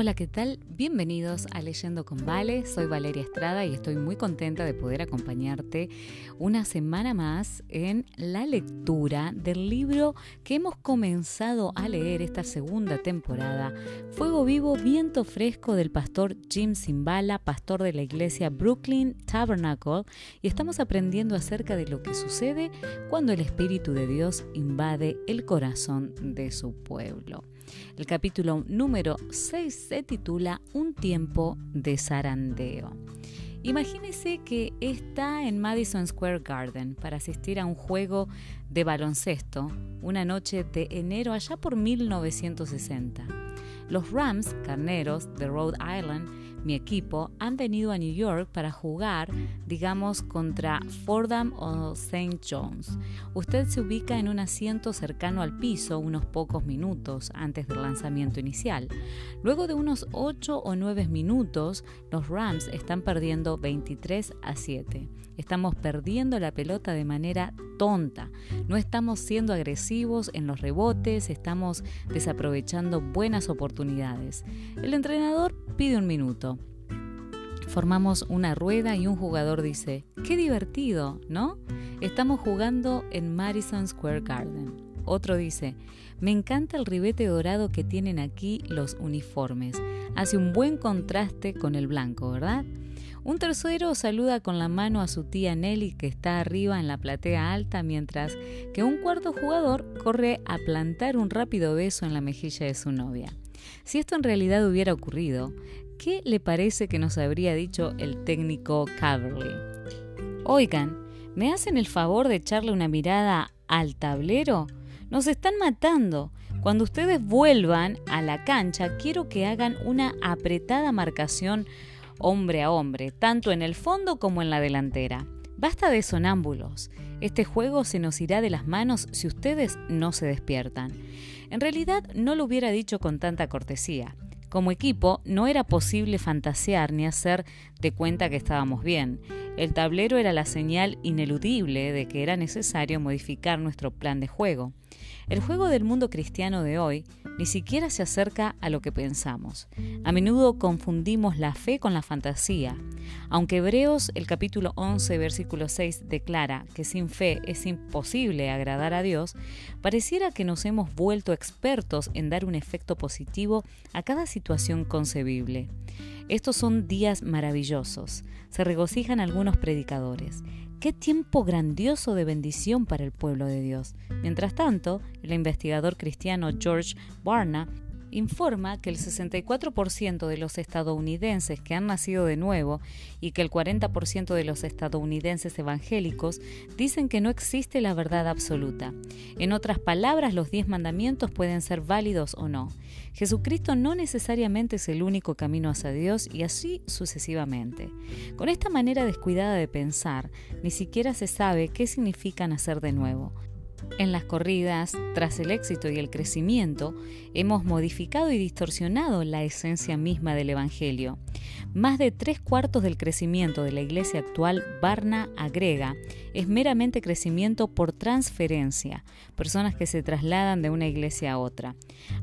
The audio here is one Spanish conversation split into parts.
Hola, ¿qué tal? Bienvenidos a Leyendo con Vale. Soy Valeria Estrada y estoy muy contenta de poder acompañarte una semana más en la lectura del libro que hemos comenzado a leer esta segunda temporada, Fuego Vivo, Viento Fresco del pastor Jim Simbala, pastor de la iglesia Brooklyn Tabernacle, y estamos aprendiendo acerca de lo que sucede cuando el Espíritu de Dios invade el corazón de su pueblo. El capítulo número 6 se titula Un tiempo de zarandeo. Imagínese que está en Madison Square Garden para asistir a un juego de baloncesto una noche de enero allá por 1960. Los Rams, carneros de Rhode Island, mi equipo, han venido a New York para jugar, digamos, contra Fordham o St. John's. Usted se ubica en un asiento cercano al piso unos pocos minutos antes del lanzamiento inicial. Luego de unos 8 o 9 minutos, los Rams están perdiendo 23 a 7. Estamos perdiendo la pelota de manera tonta. No estamos siendo agresivos en los rebotes, estamos desaprovechando buenas oportunidades. El entrenador pide un minuto. Formamos una rueda y un jugador dice, qué divertido, ¿no? Estamos jugando en Madison Square Garden. Otro dice, me encanta el ribete dorado que tienen aquí los uniformes. Hace un buen contraste con el blanco, ¿verdad? Un tercero saluda con la mano a su tía Nelly que está arriba en la platea alta mientras que un cuarto jugador corre a plantar un rápido beso en la mejilla de su novia. Si esto en realidad hubiera ocurrido, ¿qué le parece que nos habría dicho el técnico Caverly? Oigan, ¿me hacen el favor de echarle una mirada al tablero? Nos están matando. Cuando ustedes vuelvan a la cancha, quiero que hagan una apretada marcación hombre a hombre, tanto en el fondo como en la delantera. Basta de sonámbulos. Este juego se nos irá de las manos si ustedes no se despiertan. En realidad no lo hubiera dicho con tanta cortesía. Como equipo no era posible fantasear ni hacer de cuenta que estábamos bien. El tablero era la señal ineludible de que era necesario modificar nuestro plan de juego. El juego del mundo cristiano de hoy ni siquiera se acerca a lo que pensamos. A menudo confundimos la fe con la fantasía. Aunque Hebreos el capítulo 11 versículo 6 declara que sin fe es imposible agradar a Dios, pareciera que nos hemos vuelto expertos en dar un efecto positivo a cada situación concebible. Estos son días maravillosos, se regocijan algunos predicadores. Qué tiempo grandioso de bendición para el pueblo de Dios. Mientras tanto, el investigador cristiano George Barna informa que el 64% de los estadounidenses que han nacido de nuevo y que el 40% de los estadounidenses evangélicos dicen que no existe la verdad absoluta. En otras palabras, los diez mandamientos pueden ser válidos o no. Jesucristo no necesariamente es el único camino hacia Dios y así sucesivamente. Con esta manera descuidada de pensar, ni siquiera se sabe qué significa nacer de nuevo. En las corridas, tras el éxito y el crecimiento, hemos modificado y distorsionado la esencia misma del Evangelio. Más de tres cuartos del crecimiento de la iglesia actual, Barna agrega, es meramente crecimiento por transferencia, personas que se trasladan de una iglesia a otra.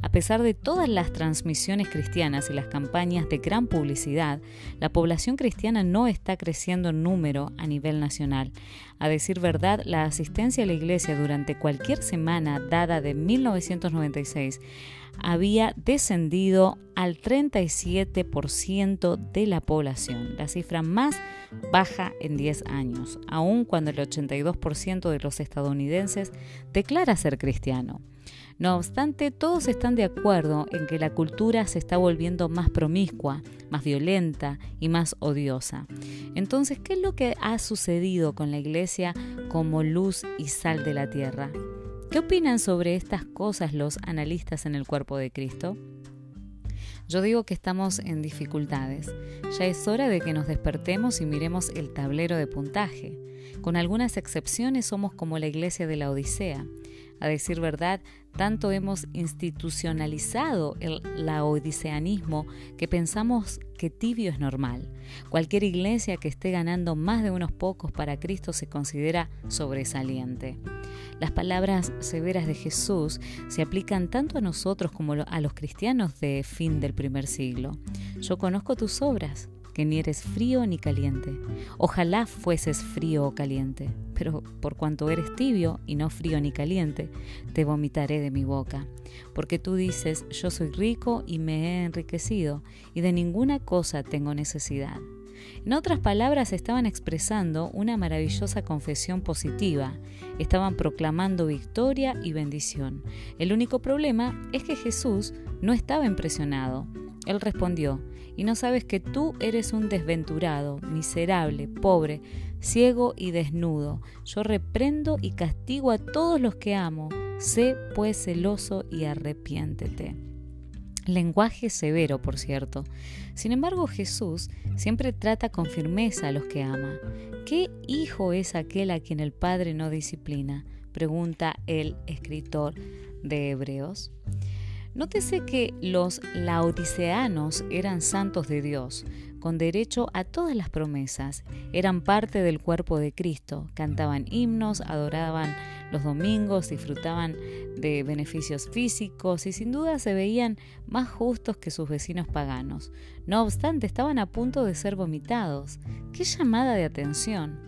A pesar de todas las transmisiones cristianas y las campañas de gran publicidad, la población cristiana no está creciendo en número a nivel nacional. A decir verdad, la asistencia a la iglesia durante cualquier semana dada de 1996 había descendido al 37% de la población, la cifra más baja en 10 años, aun cuando el 82% de los estadounidenses declara ser cristiano. No obstante, todos están de acuerdo en que la cultura se está volviendo más promiscua, más violenta y más odiosa. Entonces, ¿qué es lo que ha sucedido con la Iglesia como luz y sal de la tierra? ¿Qué opinan sobre estas cosas los analistas en el cuerpo de Cristo? Yo digo que estamos en dificultades. Ya es hora de que nos despertemos y miremos el tablero de puntaje. Con algunas excepciones somos como la iglesia de la Odisea. A decir verdad, tanto hemos institucionalizado el laodiceanismo que pensamos que tibio es normal. Cualquier iglesia que esté ganando más de unos pocos para Cristo se considera sobresaliente. Las palabras severas de Jesús se aplican tanto a nosotros como a los cristianos de fin del primer siglo. Yo conozco tus obras que ni eres frío ni caliente. Ojalá fueses frío o caliente, pero por cuanto eres tibio y no frío ni caliente, te vomitaré de mi boca. Porque tú dices, yo soy rico y me he enriquecido, y de ninguna cosa tengo necesidad. En otras palabras, estaban expresando una maravillosa confesión positiva, estaban proclamando victoria y bendición. El único problema es que Jesús no estaba impresionado. Él respondió, y no sabes que tú eres un desventurado, miserable, pobre, ciego y desnudo. Yo reprendo y castigo a todos los que amo. Sé pues celoso y arrepiéntete. Lenguaje severo, por cierto. Sin embargo, Jesús siempre trata con firmeza a los que ama. ¿Qué hijo es aquel a quien el Padre no disciplina? Pregunta el escritor de Hebreos. Nótese que los laodiceanos eran santos de Dios, con derecho a todas las promesas, eran parte del cuerpo de Cristo, cantaban himnos, adoraban los domingos, disfrutaban de beneficios físicos y sin duda se veían más justos que sus vecinos paganos. No obstante, estaban a punto de ser vomitados. ¡Qué llamada de atención!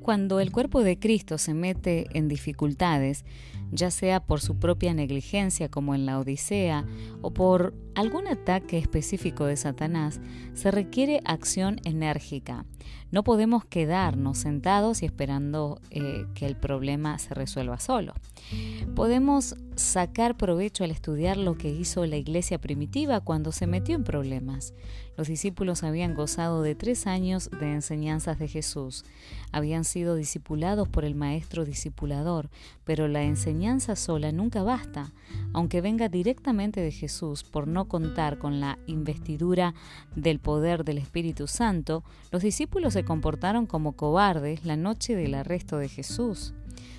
Cuando el cuerpo de Cristo se mete en dificultades, ya sea por su propia negligencia como en la Odisea o por algún ataque específico de Satanás, se requiere acción enérgica. No podemos quedarnos sentados y esperando eh, que el problema se resuelva solo. Podemos sacar provecho al estudiar lo que hizo la iglesia primitiva cuando se metió en problemas. Los discípulos habían gozado de tres años de enseñanzas de Jesús, habían sido discipulados por el maestro discipulador, pero la enseñanza sola nunca basta, aunque venga directamente de Jesús por no contar con la investidura del poder del Espíritu Santo, los discípulos se comportaron como cobardes la noche del arresto de Jesús.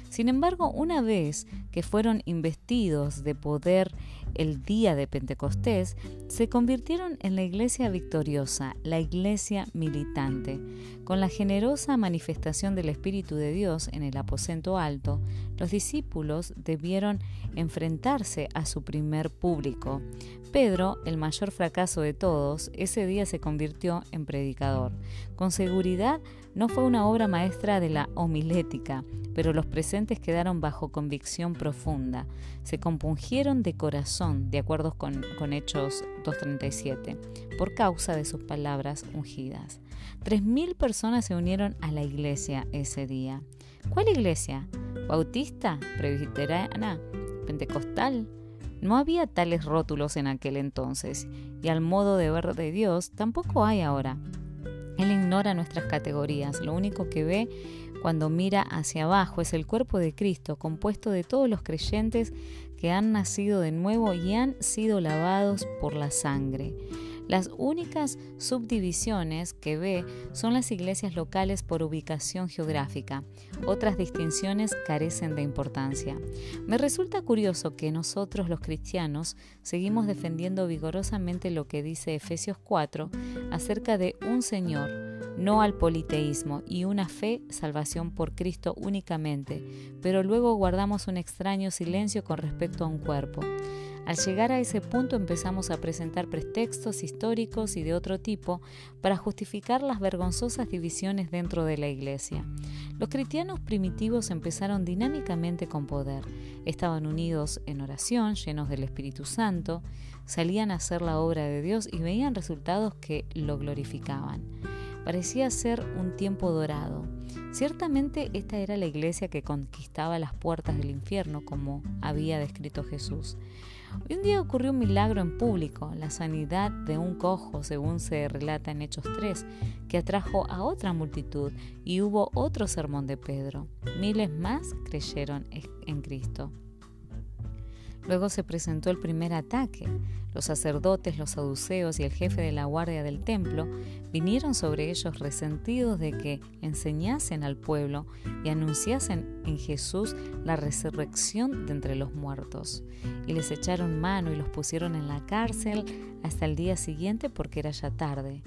Sin embargo, una vez que fueron investidos de poder el día de Pentecostés, se convirtieron en la iglesia victoriosa, la iglesia militante. Con la generosa manifestación del Espíritu de Dios en el aposento alto, los discípulos debieron enfrentarse a su primer público. Pedro, el mayor fracaso de todos, ese día se convirtió en predicador. Con seguridad no fue una obra maestra de la homilética, pero los presentes quedaron bajo convicción profunda. Se compungieron de corazón, de acuerdo con, Hechos 2.37, por causa de sus palabras ungidas. Tres mil personas se unieron a la iglesia ese día. ¿Cuál iglesia? ¿Bautista? ¿Presbiteriana? ¿Pentecostal? No había tales rótulos en aquel entonces, y al modo de ver de Dios tampoco hay ahora. Él ignora nuestras categorías, lo único que ve cuando mira hacia abajo es el cuerpo de Cristo, compuesto de todos los creyentes que han nacido de nuevo y han sido lavados por la sangre. Las únicas subdivisiones que ve son las iglesias locales por ubicación geográfica. Otras distinciones carecen de importancia. Me resulta curioso que nosotros los cristianos seguimos defendiendo vigorosamente lo que dice Efesios 4 acerca de un Señor, no al politeísmo y una fe, salvación por Cristo únicamente, pero luego guardamos un extraño silencio con respecto a un cuerpo. Al llegar a ese punto empezamos a presentar pretextos históricos y de otro tipo para justificar las vergonzosas divisiones dentro de la Iglesia. Los cristianos primitivos empezaron dinámicamente con poder. Estaban unidos en oración, llenos del Espíritu Santo, salían a hacer la obra de Dios y veían resultados que lo glorificaban. Parecía ser un tiempo dorado. Ciertamente esta era la iglesia que conquistaba las puertas del infierno, como había descrito Jesús. un día ocurrió un milagro en público, la sanidad de un cojo, según se relata en Hechos 3, que atrajo a otra multitud y hubo otro sermón de Pedro. Miles más creyeron en Cristo. Luego se presentó el primer ataque. Los sacerdotes, los saduceos y el jefe de la guardia del templo vinieron sobre ellos resentidos de que enseñasen al pueblo y anunciasen en Jesús la resurrección de entre los muertos. Y les echaron mano y los pusieron en la cárcel hasta el día siguiente porque era ya tarde.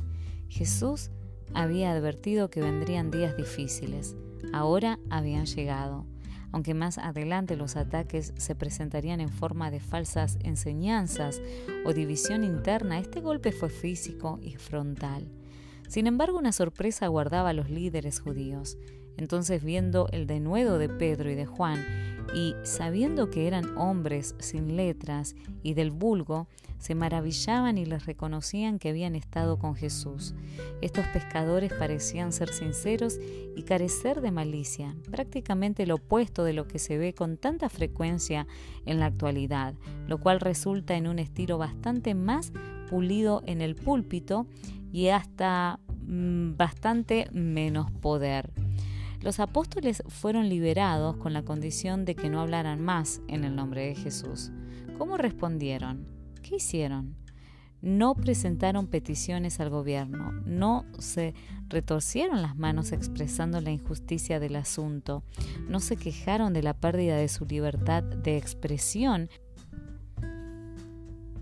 Jesús había advertido que vendrían días difíciles. Ahora habían llegado aunque más adelante los ataques se presentarían en forma de falsas enseñanzas o división interna, este golpe fue físico y frontal. Sin embargo, una sorpresa aguardaba a los líderes judíos. Entonces, viendo el denuedo de Pedro y de Juan, y sabiendo que eran hombres sin letras y del vulgo, se maravillaban y les reconocían que habían estado con Jesús. Estos pescadores parecían ser sinceros y carecer de malicia, prácticamente lo opuesto de lo que se ve con tanta frecuencia en la actualidad, lo cual resulta en un estilo bastante más pulido en el púlpito y hasta mm, bastante menos poder. Los apóstoles fueron liberados con la condición de que no hablaran más en el nombre de Jesús. ¿Cómo respondieron? ¿Qué hicieron? No presentaron peticiones al gobierno, no se retorcieron las manos expresando la injusticia del asunto, no se quejaron de la pérdida de su libertad de expresión,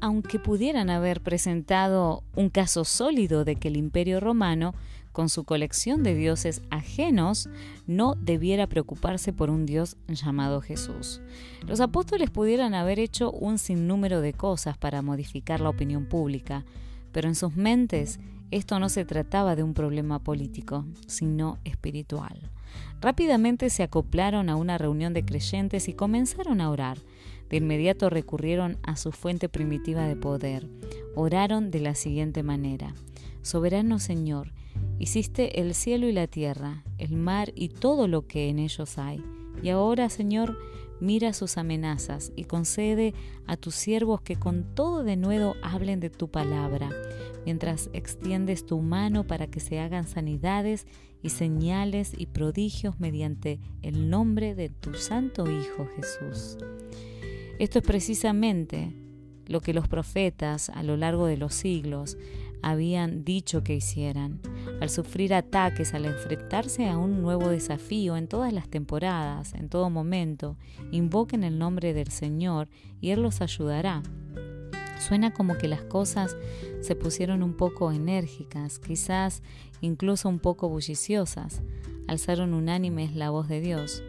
aunque pudieran haber presentado un caso sólido de que el imperio romano con su colección de dioses ajenos, no debiera preocuparse por un Dios llamado Jesús. Los apóstoles pudieran haber hecho un sinnúmero de cosas para modificar la opinión pública, pero en sus mentes esto no se trataba de un problema político, sino espiritual. Rápidamente se acoplaron a una reunión de creyentes y comenzaron a orar. De inmediato recurrieron a su fuente primitiva de poder. Oraron de la siguiente manera. Soberano Señor, Hiciste el cielo y la tierra, el mar y todo lo que en ellos hay. Y ahora, Señor, mira sus amenazas y concede a tus siervos que con todo denuedo hablen de tu palabra, mientras extiendes tu mano para que se hagan sanidades y señales y prodigios mediante el nombre de tu Santo Hijo Jesús. Esto es precisamente lo que los profetas a lo largo de los siglos habían dicho que hicieran. Al sufrir ataques, al enfrentarse a un nuevo desafío en todas las temporadas, en todo momento, invoquen el nombre del Señor y Él los ayudará. Suena como que las cosas se pusieron un poco enérgicas, quizás incluso un poco bulliciosas. Alzaron unánimes la voz de Dios.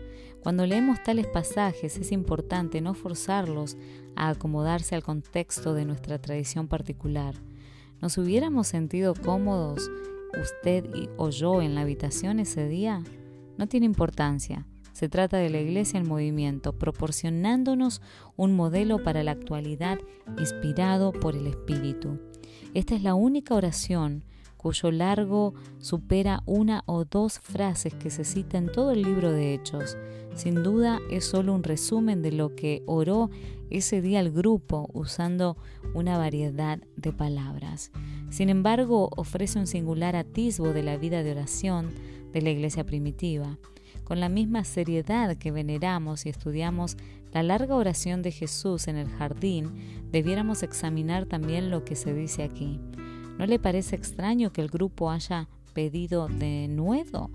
Cuando leemos tales pasajes es importante no forzarlos a acomodarse al contexto de nuestra tradición particular. ¿Nos hubiéramos sentido cómodos usted o yo en la habitación ese día? No tiene importancia. Se trata de la iglesia en movimiento, proporcionándonos un modelo para la actualidad inspirado por el Espíritu. Esta es la única oración cuyo largo supera una o dos frases que se cita en todo el libro de Hechos. Sin duda es solo un resumen de lo que oró ese día el grupo usando una variedad de palabras. Sin embargo, ofrece un singular atisbo de la vida de oración de la iglesia primitiva. Con la misma seriedad que veneramos y estudiamos la larga oración de Jesús en el jardín, debiéramos examinar también lo que se dice aquí. ¿No le parece extraño que el grupo haya pedido de nuevo?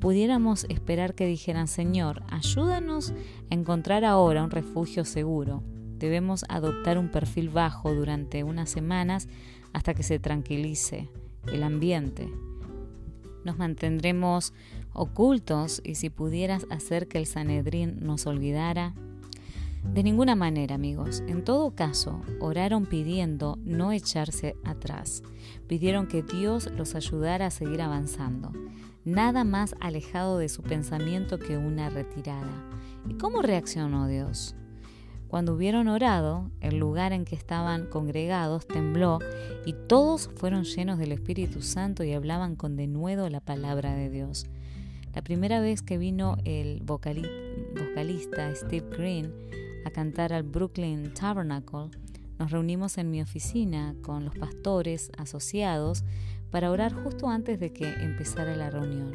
Pudiéramos esperar que dijeran, Señor, ayúdanos a encontrar ahora un refugio seguro. Debemos adoptar un perfil bajo durante unas semanas hasta que se tranquilice el ambiente. Nos mantendremos ocultos y si pudieras hacer que el Sanedrín nos olvidara, de ninguna manera, amigos. En todo caso, oraron pidiendo no echarse atrás. Pidieron que Dios los ayudara a seguir avanzando. Nada más alejado de su pensamiento que una retirada. ¿Y cómo reaccionó Dios? Cuando hubieron orado, el lugar en que estaban congregados tembló y todos fueron llenos del Espíritu Santo y hablaban con denuedo la palabra de Dios. La primera vez que vino el vocalista Steve Green a cantar al Brooklyn Tabernacle, nos reunimos en mi oficina con los pastores asociados para orar justo antes de que empezara la reunión.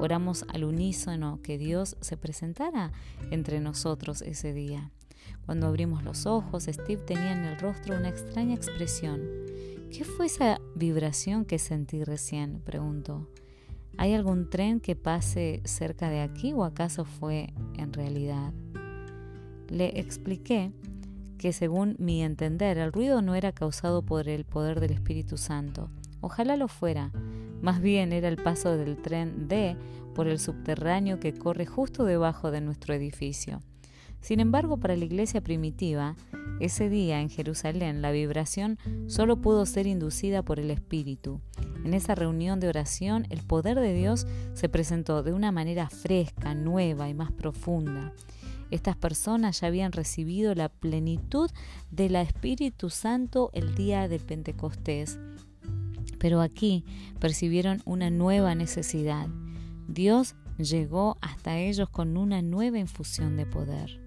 Oramos al unísono que Dios se presentara entre nosotros ese día. Cuando abrimos los ojos, Steve tenía en el rostro una extraña expresión. ¿Qué fue esa vibración que sentí recién? preguntó. ¿Hay algún tren que pase cerca de aquí o acaso fue en realidad? Le expliqué que según mi entender el ruido no era causado por el poder del Espíritu Santo. Ojalá lo fuera. Más bien era el paso del tren D por el subterráneo que corre justo debajo de nuestro edificio. Sin embargo, para la iglesia primitiva, ese día en Jerusalén la vibración solo pudo ser inducida por el Espíritu. En esa reunión de oración el poder de Dios se presentó de una manera fresca, nueva y más profunda. Estas personas ya habían recibido la plenitud del Espíritu Santo el día de Pentecostés, pero aquí percibieron una nueva necesidad. Dios llegó hasta ellos con una nueva infusión de poder.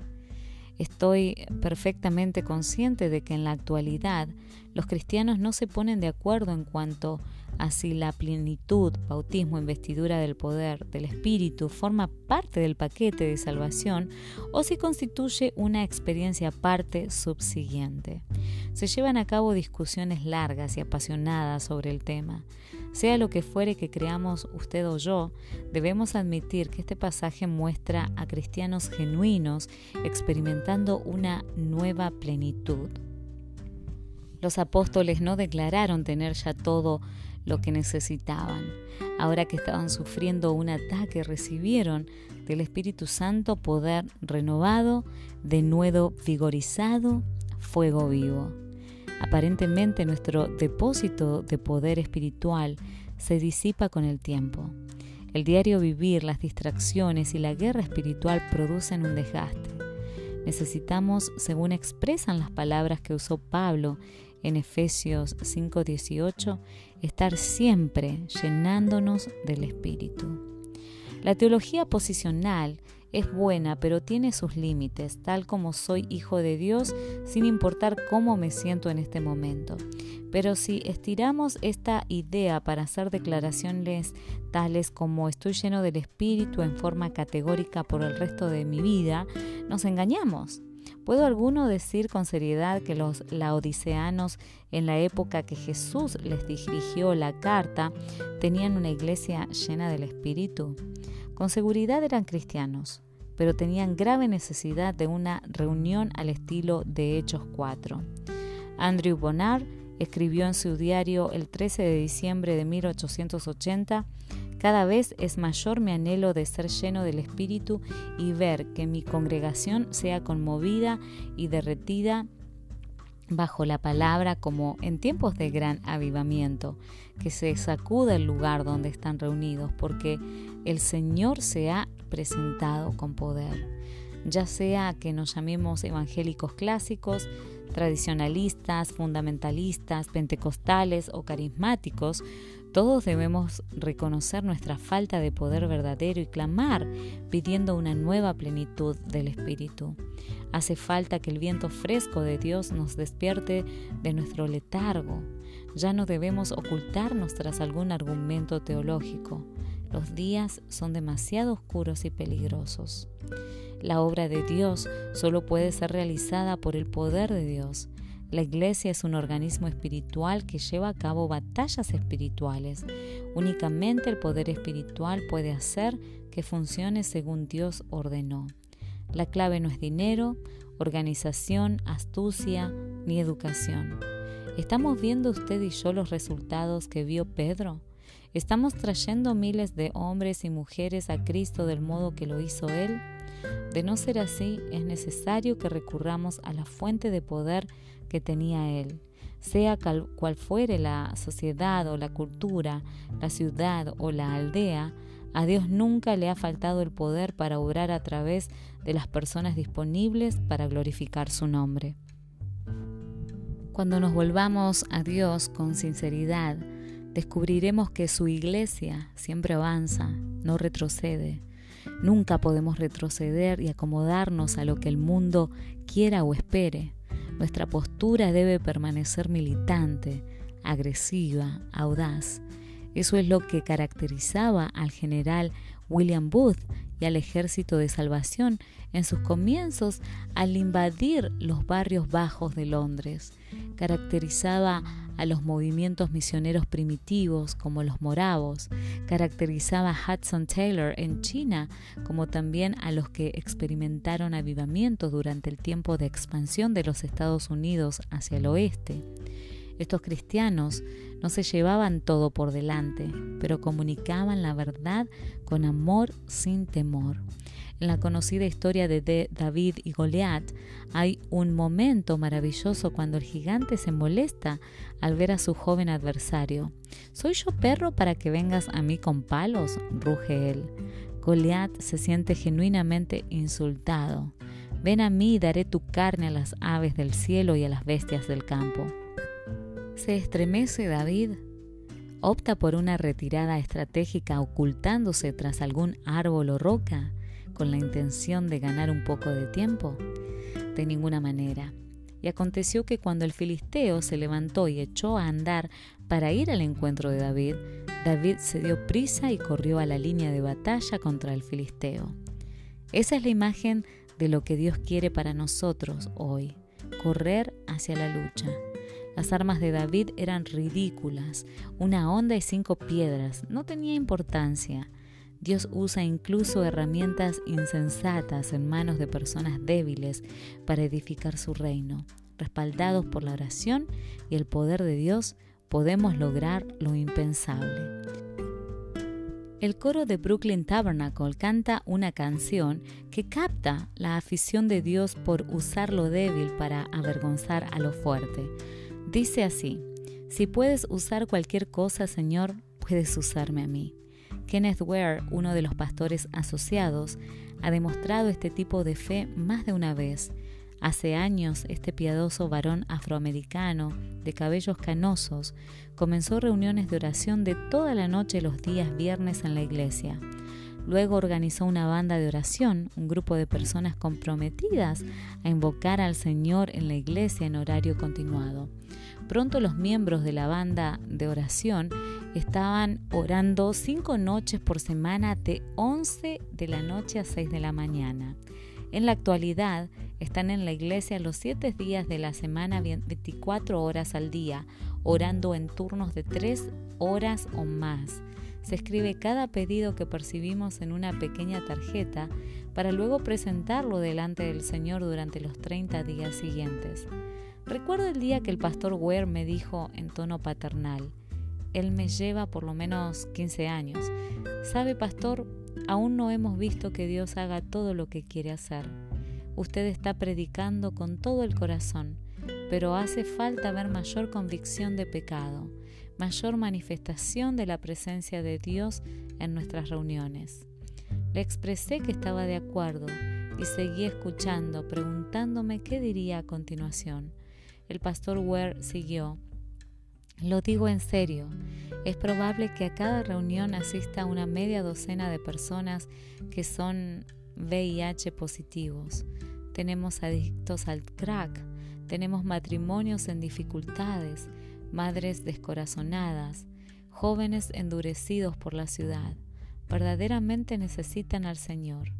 Estoy perfectamente consciente de que en la actualidad los cristianos no se ponen de acuerdo en cuanto a si la plenitud, bautismo, investidura del poder del Espíritu forma parte del paquete de salvación o si constituye una experiencia aparte subsiguiente. Se llevan a cabo discusiones largas y apasionadas sobre el tema. Sea lo que fuere que creamos usted o yo, debemos admitir que este pasaje muestra a cristianos genuinos experimentando una nueva plenitud. Los apóstoles no declararon tener ya todo lo que necesitaban. Ahora que estaban sufriendo un ataque, recibieron del Espíritu Santo poder renovado, de nuevo vigorizado, fuego vivo. Aparentemente nuestro depósito de poder espiritual se disipa con el tiempo. El diario vivir, las distracciones y la guerra espiritual producen un desgaste. Necesitamos, según expresan las palabras que usó Pablo en Efesios 5:18, estar siempre llenándonos del Espíritu. La teología posicional es buena, pero tiene sus límites, tal como soy hijo de Dios, sin importar cómo me siento en este momento. Pero si estiramos esta idea para hacer declaraciones tales como estoy lleno del Espíritu en forma categórica por el resto de mi vida, nos engañamos. ¿Puedo alguno decir con seriedad que los laodiceanos en la época que Jesús les dirigió la carta tenían una iglesia llena del Espíritu? Con seguridad eran cristianos, pero tenían grave necesidad de una reunión al estilo de Hechos 4. Andrew Bonar escribió en su diario el 13 de diciembre de 1880, cada vez es mayor mi anhelo de ser lleno del Espíritu y ver que mi congregación sea conmovida y derretida bajo la palabra como en tiempos de gran avivamiento, que se sacuda el lugar donde están reunidos, porque el Señor se ha presentado con poder. Ya sea que nos llamemos evangélicos clásicos, tradicionalistas, fundamentalistas, pentecostales o carismáticos, todos debemos reconocer nuestra falta de poder verdadero y clamar pidiendo una nueva plenitud del Espíritu. Hace falta que el viento fresco de Dios nos despierte de nuestro letargo. Ya no debemos ocultarnos tras algún argumento teológico. Los días son demasiado oscuros y peligrosos. La obra de Dios solo puede ser realizada por el poder de Dios. La iglesia es un organismo espiritual que lleva a cabo batallas espirituales. Únicamente el poder espiritual puede hacer que funcione según Dios ordenó. La clave no es dinero, organización, astucia ni educación. ¿Estamos viendo usted y yo los resultados que vio Pedro? ¿Estamos trayendo miles de hombres y mujeres a Cristo del modo que lo hizo Él? De no ser así, es necesario que recurramos a la fuente de poder que tenía Él. Sea cual fuere la sociedad o la cultura, la ciudad o la aldea, a Dios nunca le ha faltado el poder para obrar a través de las personas disponibles para glorificar su nombre. Cuando nos volvamos a Dios con sinceridad, descubriremos que su iglesia siempre avanza, no retrocede. Nunca podemos retroceder y acomodarnos a lo que el mundo quiera o espere. Nuestra postura debe permanecer militante, agresiva, audaz. Eso es lo que caracterizaba al general William Booth y al Ejército de Salvación en sus comienzos al invadir los barrios bajos de Londres. Caracterizaba a los movimientos misioneros primitivos como los moravos, caracterizaba a Hudson Taylor en China como también a los que experimentaron avivamientos durante el tiempo de expansión de los Estados Unidos hacia el oeste. Estos cristianos no se llevaban todo por delante, pero comunicaban la verdad con amor sin temor. En la conocida historia de David y Goliat hay un momento maravilloso cuando el gigante se molesta al ver a su joven adversario. ¿Soy yo perro para que vengas a mí con palos? ruge él. Goliat se siente genuinamente insultado. Ven a mí y daré tu carne a las aves del cielo y a las bestias del campo. Se estremece David. Opta por una retirada estratégica ocultándose tras algún árbol o roca con la intención de ganar un poco de tiempo? De ninguna manera. Y aconteció que cuando el filisteo se levantó y echó a andar para ir al encuentro de David, David se dio prisa y corrió a la línea de batalla contra el filisteo. Esa es la imagen de lo que Dios quiere para nosotros hoy, correr hacia la lucha. Las armas de David eran ridículas, una onda y cinco piedras, no tenía importancia. Dios usa incluso herramientas insensatas en manos de personas débiles para edificar su reino. Respaldados por la oración y el poder de Dios, podemos lograr lo impensable. El coro de Brooklyn Tabernacle canta una canción que capta la afición de Dios por usar lo débil para avergonzar a lo fuerte. Dice así, si puedes usar cualquier cosa, Señor, puedes usarme a mí. Kenneth Ware, uno de los pastores asociados, ha demostrado este tipo de fe más de una vez. Hace años, este piadoso varón afroamericano, de cabellos canosos, comenzó reuniones de oración de toda la noche los días viernes en la iglesia. Luego organizó una banda de oración, un grupo de personas comprometidas a invocar al Señor en la iglesia en horario continuado. Pronto los miembros de la banda de oración estaban orando cinco noches por semana de 11 de la noche a 6 de la mañana. En la actualidad están en la iglesia los siete días de la semana 24 horas al día, orando en turnos de 3 horas o más. Se escribe cada pedido que percibimos en una pequeña tarjeta para luego presentarlo delante del Señor durante los 30 días siguientes. Recuerdo el día que el pastor Ware me dijo en tono paternal, él me lleva por lo menos 15 años. ¿Sabe, pastor? Aún no hemos visto que Dios haga todo lo que quiere hacer. Usted está predicando con todo el corazón, pero hace falta ver mayor convicción de pecado, mayor manifestación de la presencia de Dios en nuestras reuniones. Le expresé que estaba de acuerdo y seguí escuchando, preguntándome qué diría a continuación. El pastor Ware siguió. Lo digo en serio. Es probable que a cada reunión asista una media docena de personas que son VIH positivos. Tenemos adictos al crack, tenemos matrimonios en dificultades, madres descorazonadas, jóvenes endurecidos por la ciudad. Verdaderamente necesitan al Señor.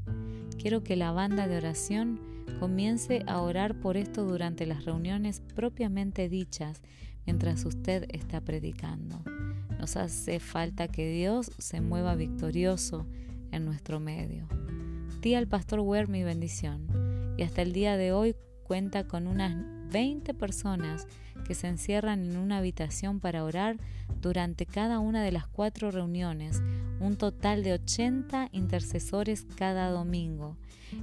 Quiero que la banda de oración comience a orar por esto durante las reuniones propiamente dichas mientras usted está predicando. Nos hace falta que Dios se mueva victorioso en nuestro medio. Di al pastor Ware mi bendición y hasta el día de hoy cuenta con unas 20 personas que se encierran en una habitación para orar durante cada una de las cuatro reuniones, un total de 80 intercesores cada domingo.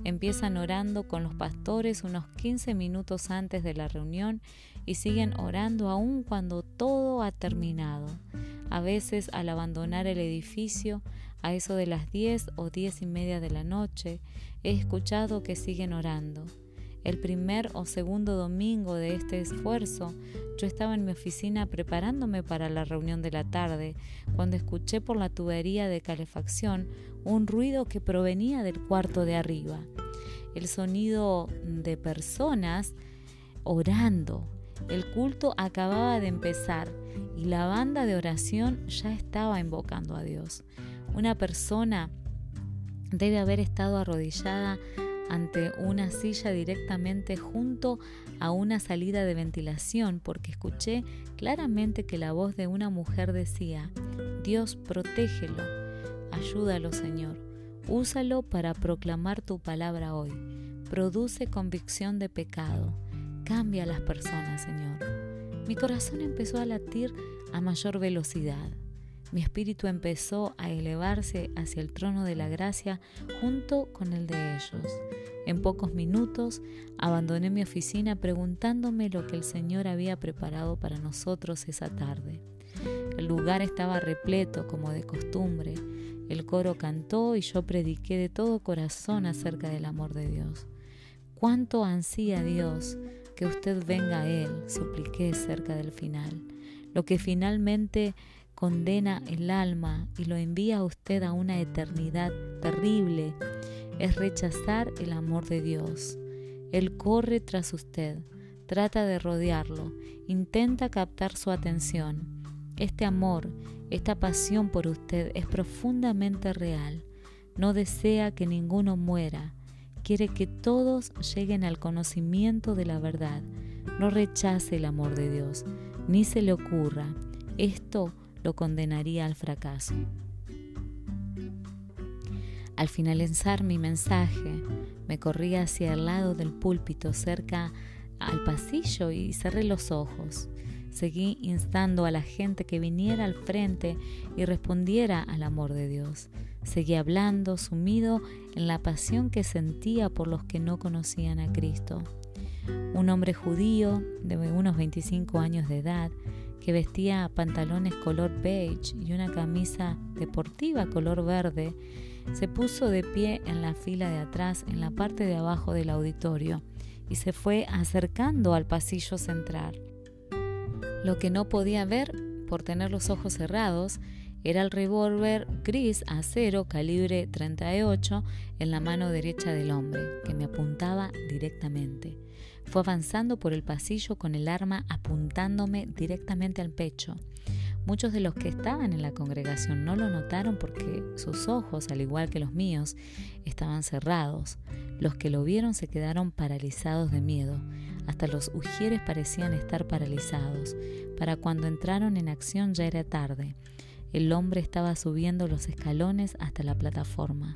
Empiezan orando con los pastores unos 15 minutos antes de la reunión y siguen orando aún cuando todo ha terminado. A veces al abandonar el edificio, a eso de las 10 o diez y media de la noche, he escuchado que siguen orando. El primer o segundo domingo de este esfuerzo, yo estaba en mi oficina preparándome para la reunión de la tarde, cuando escuché por la tubería de calefacción un ruido que provenía del cuarto de arriba. El sonido de personas orando, el culto acababa de empezar y la banda de oración ya estaba invocando a Dios. Una persona debe haber estado arrodillada ante una silla directamente junto a una salida de ventilación porque escuché claramente que la voz de una mujer decía, Dios protégelo, ayúdalo Señor, úsalo para proclamar tu palabra hoy, produce convicción de pecado, cambia a las personas Señor. Mi corazón empezó a latir a mayor velocidad. Mi espíritu empezó a elevarse hacia el trono de la gracia junto con el de ellos. En pocos minutos abandoné mi oficina preguntándome lo que el Señor había preparado para nosotros esa tarde. El lugar estaba repleto como de costumbre. El coro cantó y yo prediqué de todo corazón acerca del amor de Dios. Cuánto ansía Dios que usted venga a Él, supliqué cerca del final. Lo que finalmente condena el alma y lo envía a usted a una eternidad terrible es rechazar el amor de Dios. Él corre tras usted, trata de rodearlo, intenta captar su atención. Este amor, esta pasión por usted es profundamente real. No desea que ninguno muera, quiere que todos lleguen al conocimiento de la verdad. No rechace el amor de Dios, ni se le ocurra. Esto lo condenaría al fracaso. Al finalizar mi mensaje, me corrí hacia el lado del púlpito cerca al pasillo y cerré los ojos. Seguí instando a la gente que viniera al frente y respondiera al amor de Dios. Seguí hablando, sumido en la pasión que sentía por los que no conocían a Cristo. Un hombre judío de unos 25 años de edad que vestía pantalones color beige y una camisa deportiva color verde, se puso de pie en la fila de atrás, en la parte de abajo del auditorio, y se fue acercando al pasillo central. Lo que no podía ver, por tener los ojos cerrados, era el revólver gris acero calibre 38 en la mano derecha del hombre, que me apuntaba directamente. Fue avanzando por el pasillo con el arma apuntándome directamente al pecho. Muchos de los que estaban en la congregación no lo notaron porque sus ojos, al igual que los míos, estaban cerrados. Los que lo vieron se quedaron paralizados de miedo. Hasta los ujieres parecían estar paralizados. Para cuando entraron en acción ya era tarde. El hombre estaba subiendo los escalones hasta la plataforma.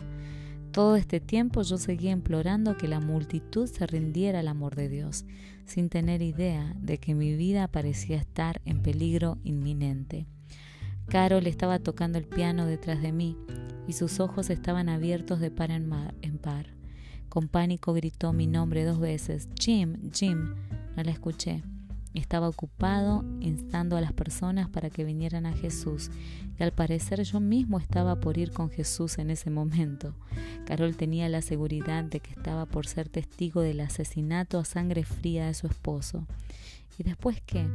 Todo este tiempo yo seguía implorando que la multitud se rindiera al amor de Dios, sin tener idea de que mi vida parecía estar en peligro inminente. Carol estaba tocando el piano detrás de mí y sus ojos estaban abiertos de par en, en par. Con pánico gritó mi nombre dos veces. Jim, Jim. No la escuché. Estaba ocupado instando a las personas para que vinieran a Jesús y al parecer yo mismo estaba por ir con Jesús en ese momento. Carol tenía la seguridad de que estaba por ser testigo del asesinato a sangre fría de su esposo. ¿Y después qué?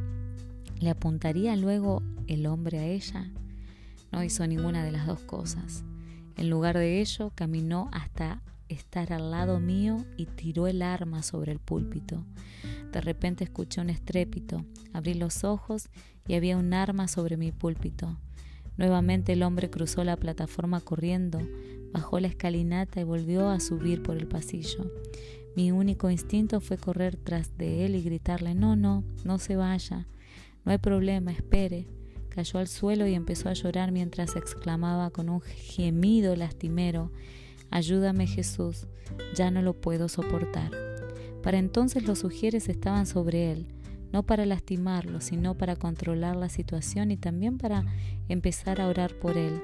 ¿Le apuntaría luego el hombre a ella? No hizo ninguna de las dos cosas. En lugar de ello, caminó hasta estar al lado mío y tiró el arma sobre el púlpito. De repente escuché un estrépito, abrí los ojos y había un arma sobre mi púlpito. Nuevamente el hombre cruzó la plataforma corriendo, bajó la escalinata y volvió a subir por el pasillo. Mi único instinto fue correr tras de él y gritarle, no, no, no se vaya, no hay problema, espere. Cayó al suelo y empezó a llorar mientras exclamaba con un gemido lastimero, Ayúdame Jesús, ya no lo puedo soportar. Para entonces los sugieres estaban sobre él, no para lastimarlo, sino para controlar la situación y también para empezar a orar por él.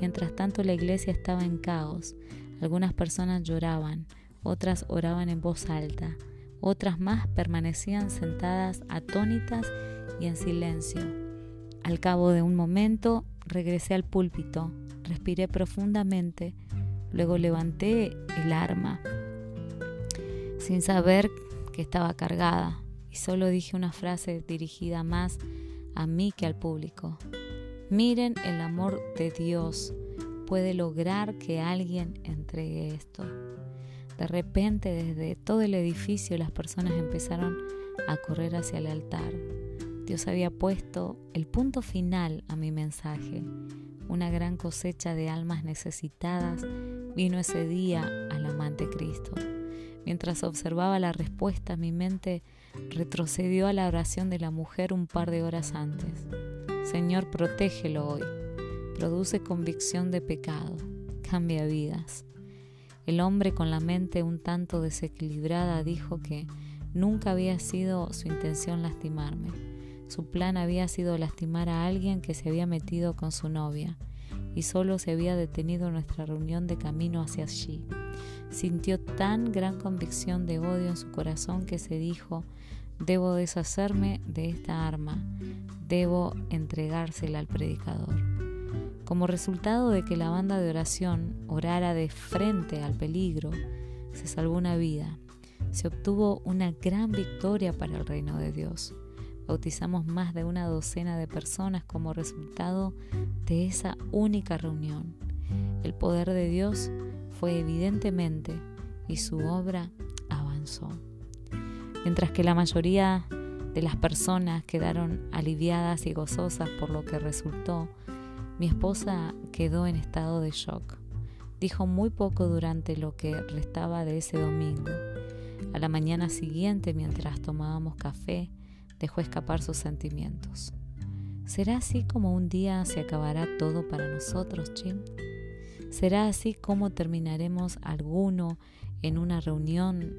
Mientras tanto la iglesia estaba en caos. Algunas personas lloraban, otras oraban en voz alta, otras más permanecían sentadas atónitas y en silencio. Al cabo de un momento regresé al púlpito, respiré profundamente, Luego levanté el arma sin saber que estaba cargada y solo dije una frase dirigida más a mí que al público. Miren el amor de Dios puede lograr que alguien entregue esto. De repente desde todo el edificio las personas empezaron a correr hacia el altar. Dios había puesto el punto final a mi mensaje, una gran cosecha de almas necesitadas Vino ese día al amante Cristo. Mientras observaba la respuesta, mi mente retrocedió a la oración de la mujer un par de horas antes. Señor, protégelo hoy. Produce convicción de pecado. Cambia vidas. El hombre con la mente un tanto desequilibrada dijo que nunca había sido su intención lastimarme. Su plan había sido lastimar a alguien que se había metido con su novia y solo se había detenido nuestra reunión de camino hacia allí. Sintió tan gran convicción de odio en su corazón que se dijo, debo deshacerme de esta arma, debo entregársela al predicador. Como resultado de que la banda de oración orara de frente al peligro, se salvó una vida, se obtuvo una gran victoria para el reino de Dios. Bautizamos más de una docena de personas como resultado de esa única reunión. El poder de Dios fue evidentemente y su obra avanzó. Mientras que la mayoría de las personas quedaron aliviadas y gozosas por lo que resultó, mi esposa quedó en estado de shock. Dijo muy poco durante lo que restaba de ese domingo. A la mañana siguiente, mientras tomábamos café, dejó escapar sus sentimientos. ¿Será así como un día se acabará todo para nosotros, Jim? ¿Será así como terminaremos alguno en una reunión?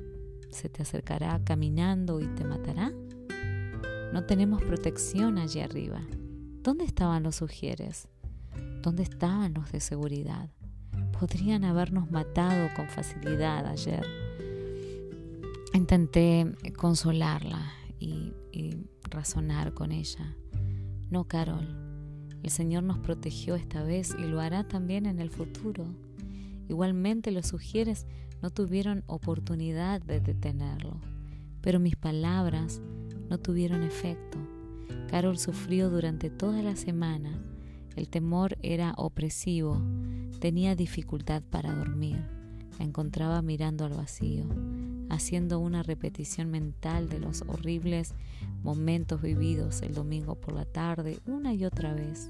¿Se te acercará caminando y te matará? No tenemos protección allí arriba. ¿Dónde estaban los sugieres? ¿Dónde estaban los de seguridad? Podrían habernos matado con facilidad ayer. Intenté consolarla y, y razonar con ella. No, Carol, el Señor nos protegió esta vez y lo hará también en el futuro. Igualmente los sugieres no tuvieron oportunidad de detenerlo, pero mis palabras no tuvieron efecto. Carol sufrió durante toda la semana. El temor era opresivo. Tenía dificultad para dormir. La encontraba mirando al vacío, haciendo una repetición mental de los horribles momentos vividos el domingo por la tarde una y otra vez.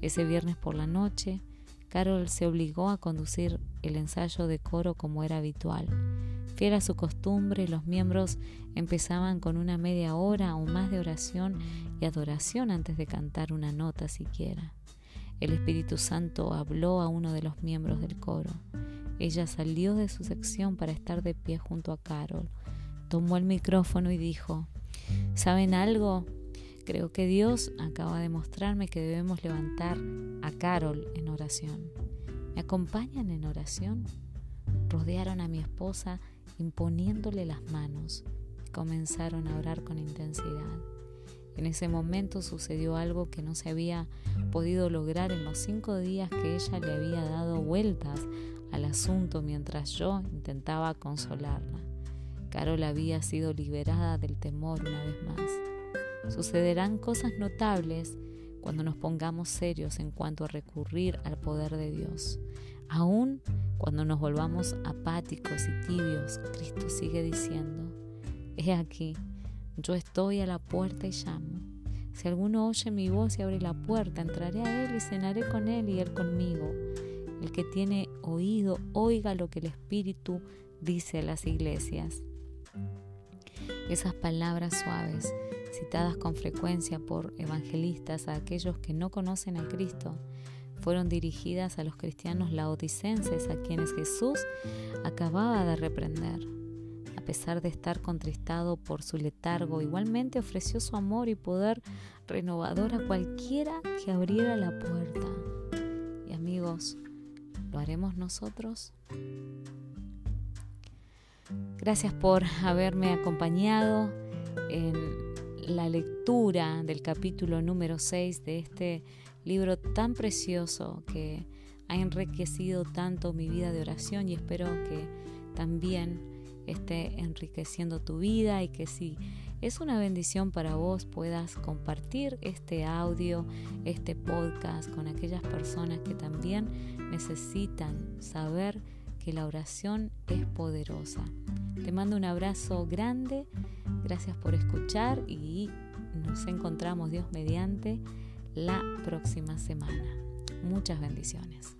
Ese viernes por la noche, Carol se obligó a conducir el ensayo de coro como era habitual. Fiel a su costumbre, los miembros empezaban con una media hora o más de oración y adoración antes de cantar una nota siquiera. El Espíritu Santo habló a uno de los miembros del coro. Ella salió de su sección para estar de pie junto a Carol, tomó el micrófono y dijo, ¿Saben algo? Creo que Dios acaba de mostrarme que debemos levantar a Carol en oración. ¿Me acompañan en oración? Rodearon a mi esposa imponiéndole las manos y comenzaron a orar con intensidad. En ese momento sucedió algo que no se había podido lograr en los cinco días que ella le había dado vueltas al asunto mientras yo intentaba consolarla. Carol había sido liberada del temor una vez más. Sucederán cosas notables cuando nos pongamos serios en cuanto a recurrir al poder de Dios. Aún cuando nos volvamos apáticos y tibios, Cristo sigue diciendo, He aquí, yo estoy a la puerta y llamo. Si alguno oye mi voz y abre la puerta, entraré a Él y cenaré con Él y Él conmigo. El que tiene oído, oiga lo que el Espíritu dice a las iglesias. Esas palabras suaves, citadas con frecuencia por evangelistas a aquellos que no conocen a Cristo, fueron dirigidas a los cristianos laodicenses a quienes Jesús acababa de reprender. A pesar de estar contristado por su letargo, igualmente ofreció su amor y poder renovador a cualquiera que abriera la puerta. Y amigos, ¿lo haremos nosotros? Gracias por haberme acompañado en la lectura del capítulo número 6 de este libro tan precioso que ha enriquecido tanto mi vida de oración y espero que también esté enriqueciendo tu vida y que si es una bendición para vos puedas compartir este audio, este podcast con aquellas personas que también necesitan saber que la oración es poderosa. Te mando un abrazo grande, gracias por escuchar y nos encontramos Dios mediante la próxima semana. Muchas bendiciones.